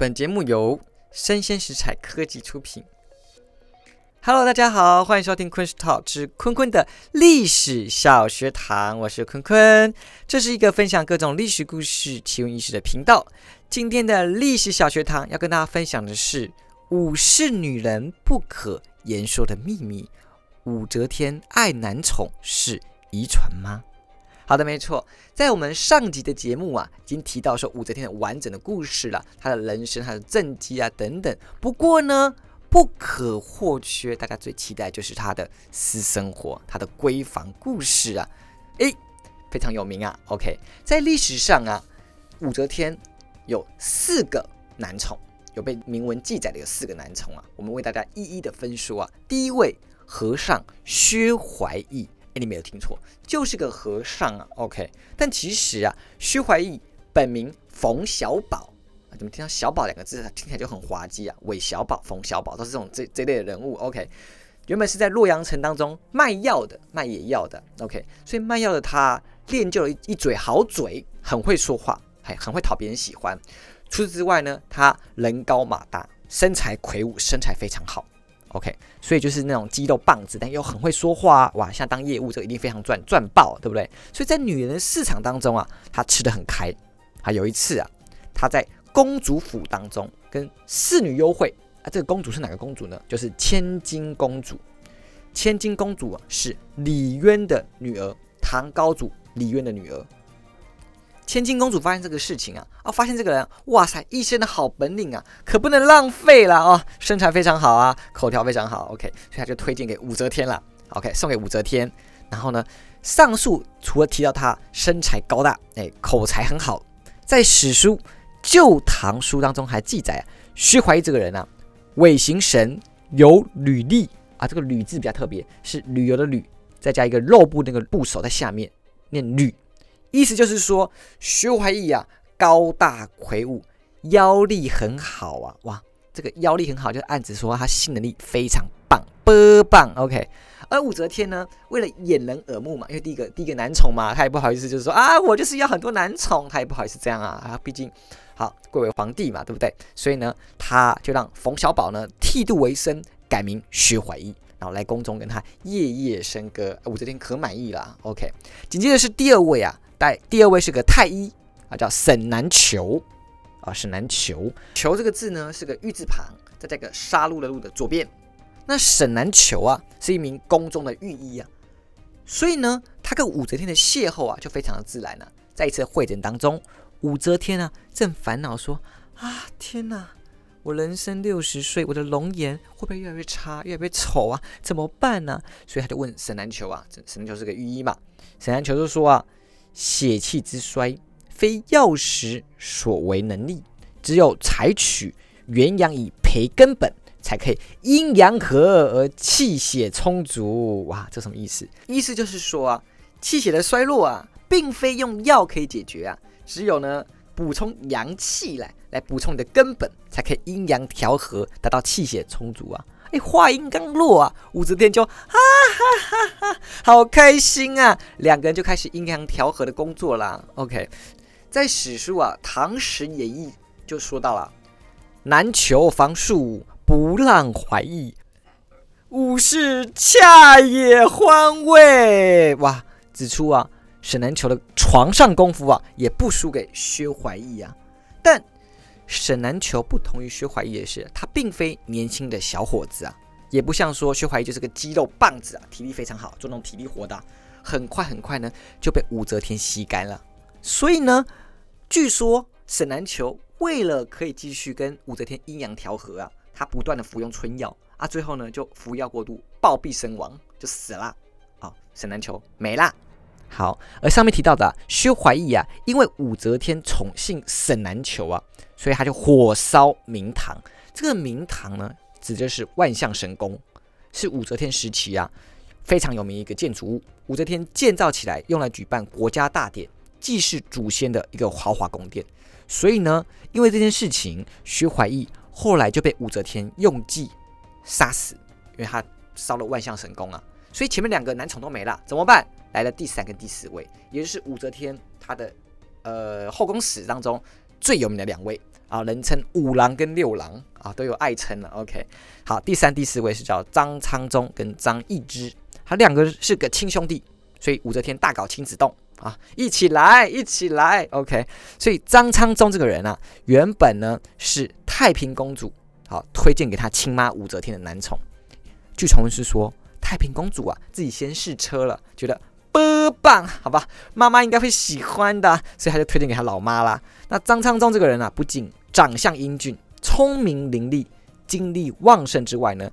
本节目由生鲜食材科技出品。Hello，大家好，欢迎收听昆士 talk 之坤坤的历史小学堂，我是坤坤。这是一个分享各种历史故事、奇闻异事的频道。今天的历史小学堂要跟大家分享的是武士女人不可言说的秘密：武则天爱男宠是遗传吗？好的，没错，在我们上集的节目啊，已经提到说武则天的完整的故事了，她的人生、她的政绩啊等等。不过呢，不可或缺，大家最期待就是她的私生活、她的闺房故事啊，诶，非常有名啊。OK，在历史上啊，武则天有四个男宠，有被明文记载的有四个男宠啊，我们为大家一一的分说啊。第一位和尚薛怀义。你没有听错，就是个和尚啊。OK，但其实啊，薛怀义本名冯小宝啊，怎么听到“小宝”两个字，听起来就很滑稽啊？韦小宝、冯小宝都是这种这这类的人物。OK，原本是在洛阳城当中卖药的，卖野药的。OK，所以卖药的他练就了一一嘴好嘴，很会说话，还很会讨别人喜欢。除此之外呢，他人高马大，身材魁梧，身材非常好。OK，所以就是那种肌肉棒子，但又很会说话，啊哇，像当业务这个一定非常赚赚爆，对不对？所以在女人的市场当中啊，她吃的很开。啊，有一次啊，她在公主府当中跟侍女幽会啊，这个公主是哪个公主呢？就是千金公主。千金公主啊，是李渊的女儿，唐高祖李渊的女儿。千金公主发现这个事情啊，哦，发现这个人，哇塞，一身的好本领啊，可不能浪费了哦，身材非常好啊，口条非常好，OK，所以他就推荐给武则天了，OK，送给武则天。然后呢，上述除了提到他身材高大，哎，口才很好，在史书《旧唐书》当中还记载啊，薛怀义这个人啊，尾行神有履历啊，这个履字比较特别，是旅游的旅，再加一个肉部那个部首在下面，念履。意思就是说，薛怀义啊，高大魁梧，腰力很好啊，哇，这个腰力很好，就暗指说他性能力非常棒，波棒，OK。而武则天呢，为了掩人耳目嘛，因为第一个第一个男宠嘛，他也不好意思，就是说啊，我就是要很多男宠，他也不好意思这样啊，啊，毕竟好贵为皇帝嘛，对不对？所以呢，他就让冯小宝呢剃度为僧，改名薛怀义。然后来宫中跟他夜夜笙歌，武则天可满意了。OK，紧接着是第二位啊，带第二位是个太医啊，叫沈南裘啊，沈南裘。裘这个字呢是个玉字旁，在这个杀戮的戮的左边。那沈南裘啊是一名宫中的御医啊，所以呢，他跟武则天的邂逅啊就非常的自然了。在一次会诊当中，武则天啊正烦恼说啊，天哪！我人生六十岁，我的容颜会不会越来越差，越来越丑啊？怎么办呢？所以他就问沈南球啊，沈南球是个御医嘛。沈南球就说啊，血气之衰非药食所为能力，只有采取元阳以培根本，才可以阴阳和而气血充足。哇，这什么意思？意思就是说啊，气血的衰弱啊，并非用药可以解决啊，只有呢。补充阳气来，来补充你的根本，才可以阴阳调和，达到气血充足啊！哎，话音刚落啊，武则天就哈哈哈哈，好开心啊！两个人就开始阴阳调和的工作啦。OK，在史书啊《唐史演义》就说到了：“南求防术，不让怀疑，武士恰也欢慰。”哇，指出啊。沈南球的床上功夫啊，也不输给薛怀义啊。但沈南球不同于薛怀义的是，他并非年轻的小伙子啊，也不像说薛怀义就是个肌肉棒子啊，体力非常好，做那种体力活的，很快很快呢就被武则天吸干了。所以呢，据说沈南球为了可以继续跟武则天阴阳调和啊，他不断的服用春药啊，最后呢就服药过度暴毙身亡，就死了。啊，沈南球没啦。好，而上面提到的薛怀义啊，因为武则天宠幸沈南球啊，所以他就火烧明堂。这个明堂呢，指的是万象神宫，是武则天时期啊非常有名一个建筑物。武则天建造起来，用来举办国家大典、祭祀祖先的一个豪华宫殿。所以呢，因为这件事情，薛怀义后来就被武则天用计杀死，因为他烧了万象神宫啊。所以前面两个男宠都没了，怎么办？来了第三跟第四位，也就是武则天她的呃后宫史当中最有名的两位啊，人称五郎跟六郎啊，都有爱称了。OK，好，第三、第四位是叫张昌宗跟张易之，他两个是个亲兄弟，所以武则天大搞亲子洞啊，一起来，一起来。OK，所以张昌宗这个人啊，原本呢是太平公主好推荐给他亲妈武则天的男宠，据传闻是说太平公主啊自己先试车了，觉得。波棒，好吧，妈妈应该会喜欢的，所以他就推荐给他老妈啦。那张昌宗这个人啊，不仅长相英俊、聪明伶俐、精力旺盛之外呢，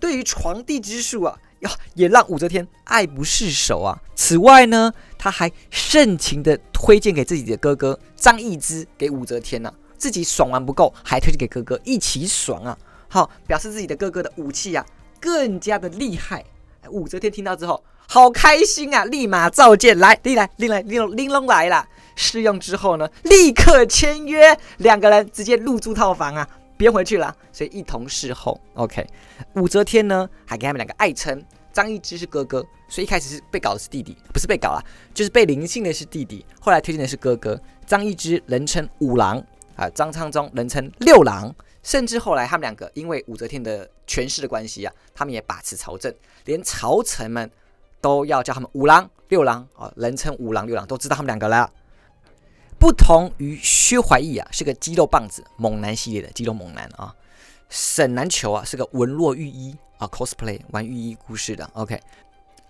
对于床地之术啊，哟，也让武则天爱不释手啊。此外呢，他还盛情的推荐给自己的哥哥张易之给武则天呐，自己爽完不够，还推荐给哥哥一起爽啊。好，表示自己的哥哥的武器啊更加的厉害。武则天听到之后。好开心啊！立马召见来，拎来拎来拎拎龙来了。试用之后呢，立刻签约，两个人直接入住套房啊，别回去了。所以一同侍候。OK，武则天呢还给他们两个爱称，张易之是哥哥，所以一开始是被搞的是弟弟，不是被搞啊，就是被临幸的是弟弟。后来推荐的是哥哥张易之，人称五郎啊，张昌宗人称六郎。甚至后来他们两个因为武则天的权势的关系啊，他们也把持朝政，连朝臣们。都要叫他们五郎、六郎啊，人称五郎、六郎，都知道他们两个了。不同于薛怀义啊，是个肌肉棒子猛男系列的肌肉猛男啊。沈南球啊，是个文弱御医啊，cosplay 玩御医故事的。OK，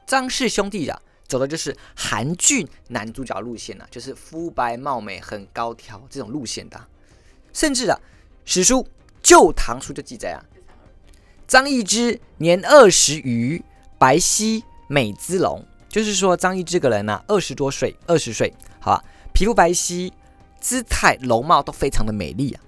张氏兄弟啊，走的就是韩剧男主角路线啊，就是肤白貌美、很高挑这种路线的。甚至啊，史书《旧唐书》就记载啊，张易之年二十余，白皙。美姿容，就是说张毅这个人呢，二十多岁，二十岁，好吧，皮肤白皙，姿态容貌都非常的美丽啊。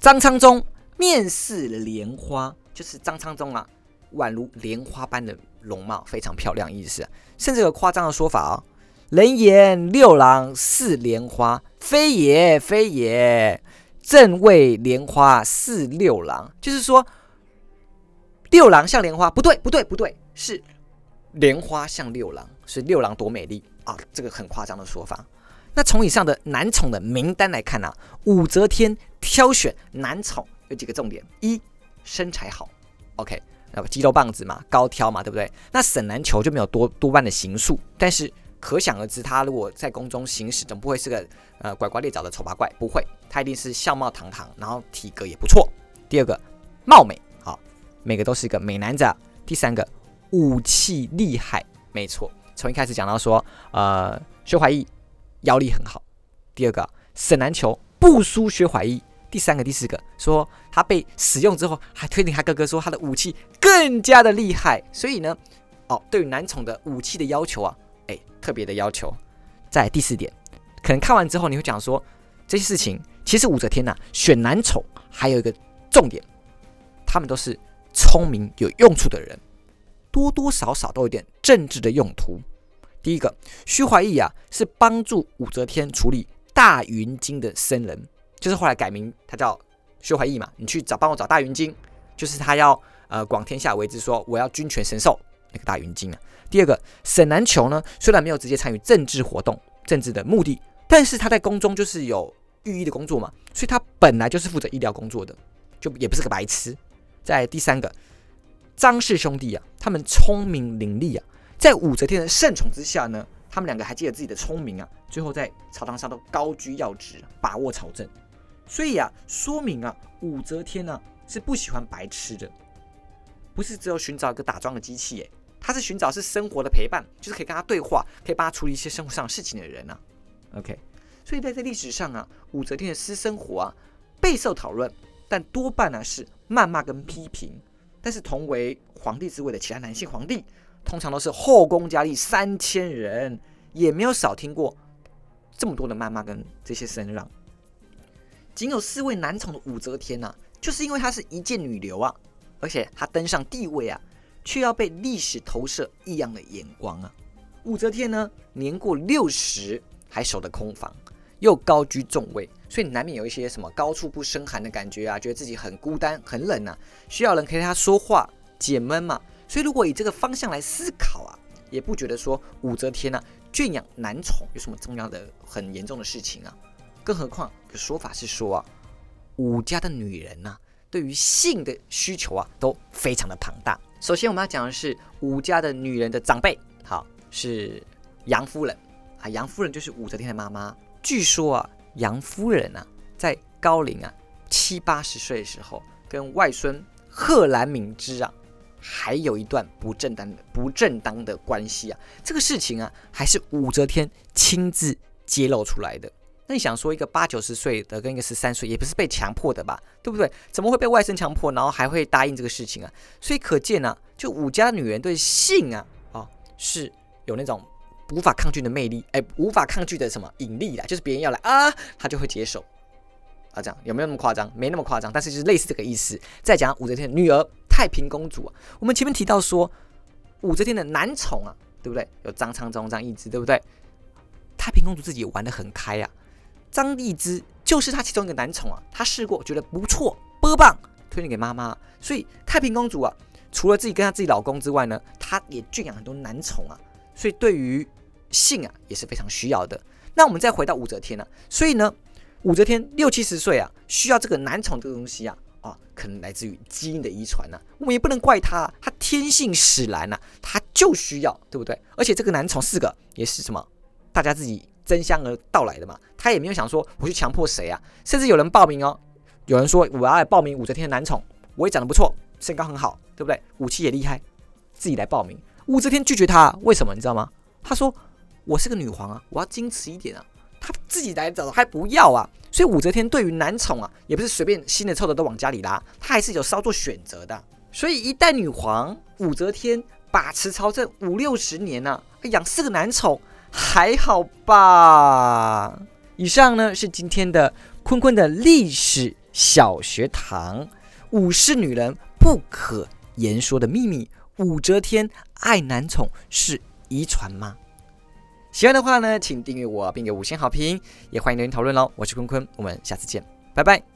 张昌宗面似莲花，就是张昌宗啊，宛如莲花般的容貌，非常漂亮，意思。甚至有夸张的说法哦，人言六郎似莲花，非也，非也，正谓莲花似六郎，就是说六郎像莲花，不对，不对，不对，是。莲花像六郎，是六郎多美丽啊！这个很夸张的说法。那从以上的男宠的名单来看啊，武则天挑选男宠有几个重点：一，身材好，OK，那肌肉棒子嘛，高挑嘛，对不对？那沈南球就没有多多半的形术，但是可想而知，他如果在宫中行驶，总不会是个呃拐瓜裂枣的丑八怪，不会，他一定是相貌堂堂，然后体格也不错。第二个，貌美，好，每个都是一个美男子。第三个。武器厉害，没错。从一开始讲到说，呃，薛怀义腰力很好。第二个，沈南球不输薛怀义。第三个、第四个，说他被使用之后，还推荐他哥哥说他的武器更加的厉害。所以呢，哦，对于男宠的武器的要求啊，哎，特别的要求。在第四点，可能看完之后你会讲说，这些事情其实武则天呐选男宠还有一个重点，他们都是聪明有用处的人。多多少少都有点政治的用途。第一个，徐怀义啊，是帮助武则天处理大云经的僧人，就是后来改名，他叫徐怀义嘛。你去找帮我找大云经，就是他要呃广天下为之，说我要君权神授那个大云经啊。第二个，沈南球呢，虽然没有直接参与政治活动、政治的目的，但是他在宫中就是有御医的工作嘛，所以他本来就是负责医疗工作的，就也不是个白痴。在第三个。张氏兄弟啊，他们聪明伶俐啊，在武则天的盛宠之下呢，他们两个还记得自己的聪明啊，最后在朝堂上都高居要职，把握朝政。所以啊，说明啊，武则天呢是不喜欢白痴的，不是只有寻找一个打桩的机器，他是寻找是生活的陪伴，就是可以跟他对话，可以帮他处理一些生活上事情的人啊。OK，所以在这历史上啊，武则天的私生活啊备受讨论，但多半呢是谩骂跟批评。但是同为皇帝之位的其他男性皇帝，通常都是后宫佳丽三千人，也没有少听过这么多的谩骂跟这些声浪。仅有四位男宠的武则天呐，就是因为她是一介女流啊，而且她登上帝位啊，却要被历史投射异样的眼光啊。武则天呢，年过六十还守得空房。又高居重位，所以难免有一些什么高处不胜寒的感觉啊，觉得自己很孤单、很冷啊，需要人陪他说话解闷嘛。所以如果以这个方向来思考啊，也不觉得说武则天呢圈养男宠有什么重要的、很严重的事情啊。更何况有说法是说啊，武家的女人呐，对于性的需求啊都非常的庞大。首先我们要讲的是武家的女人的长辈，好是杨夫人啊，杨夫人就是武则天的妈妈。据说啊，杨夫人啊在高龄啊七八十岁的时候，跟外孙贺兰敏之啊。还有一段不正当的不正当的关系啊，这个事情啊，还是武则天亲自揭露出来的。那你想说，一个八九十岁的跟一个十三岁，也不是被强迫的吧，对不对？怎么会被外孙强迫，然后还会答应这个事情啊？所以可见呢，就武家女人对性啊，啊，是有那种无法抗拒的魅力，哎，无法抗拒的什么引力啦，就是别人要来啊，他就会接受。啊，这样有没有那么夸张？没那么夸张，但是就是类似这个意思。再讲武则天的女儿太平公主，我们前面提到说武则天的男宠啊，对不对？有张昌宗、张易之，对不对？太平公主自己玩的很开啊，张易之就是她其中一个男宠啊，她试过觉得不错，波棒推荐给妈妈。所以太平公主啊，除了自己跟她自己老公之外呢，她也圈养很多男宠啊，所以对于性啊也是非常需要的。那我们再回到武则天呢，所以呢？武则天六七十岁啊，需要这个男宠这个东西啊，啊，可能来自于基因的遗传呐。我们也不能怪他，他天性使然呐，他就需要，对不对？而且这个男宠四个也是什么，大家自己争相而到来的嘛。他也没有想说我去强迫谁啊，甚至有人报名哦，有人说我要来报名武则天的男宠，我也长得不错，身高很好，对不对？武器也厉害，自己来报名。武则天拒绝他，为什么？你知道吗？他说我是个女皇啊，我要矜持一点啊。他自己来找还不要啊，所以武则天对于男宠啊，也不是随便新的臭的都往家里拉，她还是有稍作选择的。所以一代女皇武则天把持朝政五六十年呢，养四个男宠还好吧？以上呢是今天的坤坤的历史小学堂，武士女人不可言说的秘密。武则天爱男宠是遗传吗？喜欢的话呢，请订阅我，并给五星好评，也欢迎留言讨论喽。我是坤坤，我们下次见，拜拜。